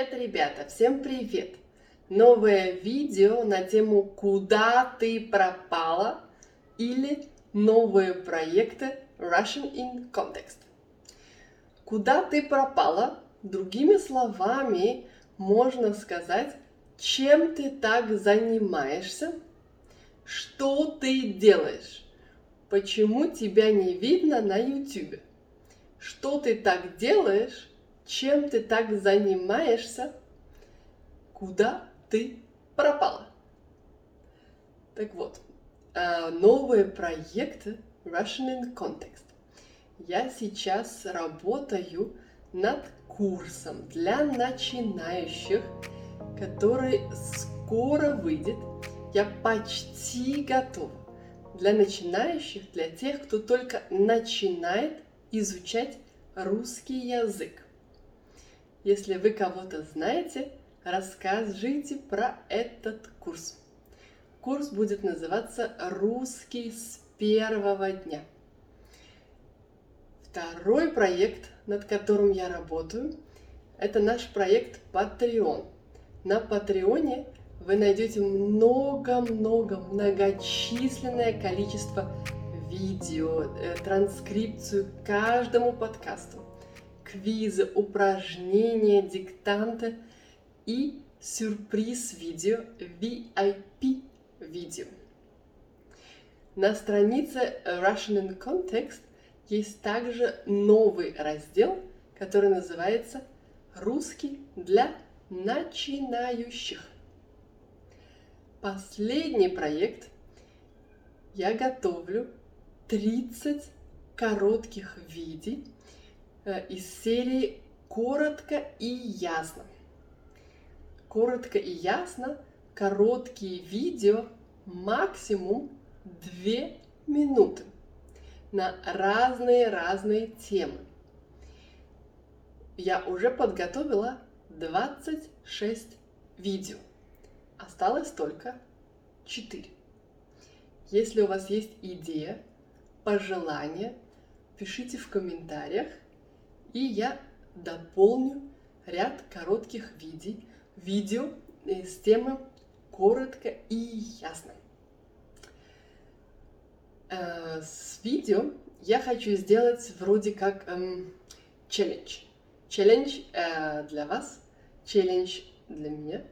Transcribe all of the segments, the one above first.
Привет, ребята! Всем привет! Новое видео на тему «Куда ты пропала?» или новые проекты Russian in Context. Куда ты пропала? Другими словами, можно сказать, чем ты так занимаешься, что ты делаешь, почему тебя не видно на YouTube, что ты так делаешь, чем ты так занимаешься, куда ты пропала. Так вот, а, новые проекты Russian in Context. Я сейчас работаю над курсом для начинающих, который скоро выйдет. Я почти готова. Для начинающих, для тех, кто только начинает изучать русский язык. Если вы кого-то знаете, расскажите про этот курс. Курс будет называться «Русский с первого дня». Второй проект, над которым я работаю, это наш проект Patreon. На Патреоне вы найдете много-много, многочисленное количество видео, э, транскрипцию каждому подкасту квизы, упражнения, диктанты и сюрприз-видео, VIP-видео. На странице Russian in Context есть также новый раздел, который называется «Русский для начинающих». Последний проект я готовлю 30 коротких видео из серии «Коротко и ясно». Коротко и ясно – короткие видео максимум 2 минуты на разные-разные темы. Я уже подготовила 26 видео. Осталось только 4. Если у вас есть идея, пожелания, пишите в комментариях – и я дополню ряд коротких видео, видео с темы коротко и ясно. Э, с видео я хочу сделать вроде как эм, челлендж. Челлендж э, для вас, челлендж для меня.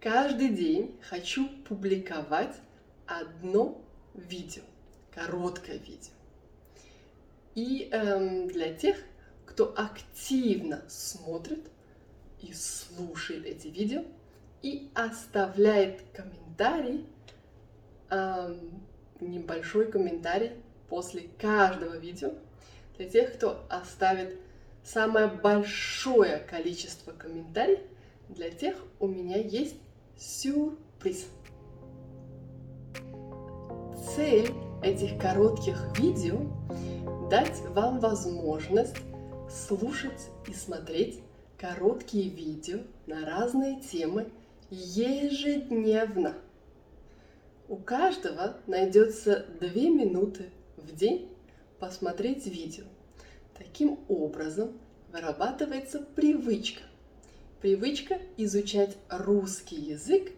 Каждый день хочу публиковать одно видео, короткое видео. И эм, для тех, кто активно смотрит и слушает эти видео и оставляет комментарий, эм, небольшой комментарий после каждого видео. Для тех, кто оставит самое большое количество комментариев, для тех у меня есть сюрприз. Цель этих коротких видео дать вам возможность слушать и смотреть короткие видео на разные темы ежедневно. У каждого найдется две минуты в день посмотреть видео. Таким образом вырабатывается привычка. Привычка изучать русский язык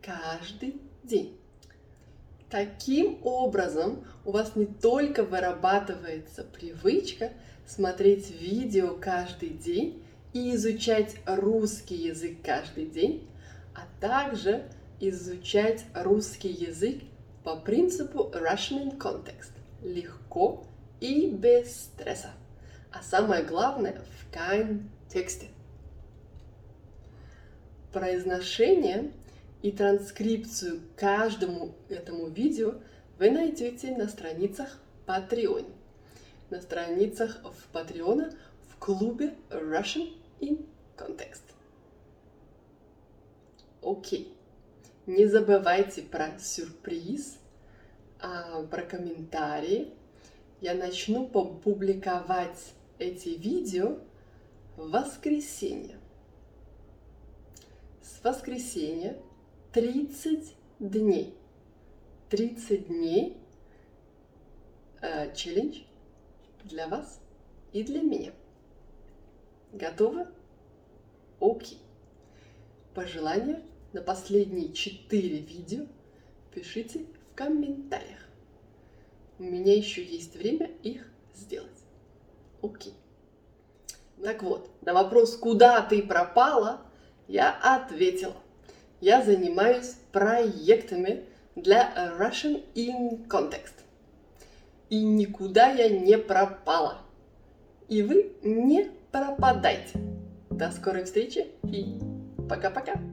каждый день. Таким образом, у вас не только вырабатывается привычка смотреть видео каждый день и изучать русский язык каждый день, а также изучать русский язык по принципу Russian Context. Легко и без стресса. А самое главное, в контексте. Произношение и транскрипцию каждому этому видео вы найдете на страницах Patreon. На страницах в Patreon в клубе Russian in Context. Окей. Не забывайте про сюрприз, а, про комментарии. Я начну публиковать эти видео в воскресенье. С воскресенья 30 дней. 30 дней э, челлендж для вас и для меня. Готовы? Окей. Пожелания на последние четыре видео пишите в комментариях. У меня еще есть время их сделать. Окей. Так вот, на вопрос, куда ты пропала, я ответила. Я занимаюсь проектами для Russian in Context. И никуда я не пропала. И вы не пропадайте. До скорой встречи и пока-пока.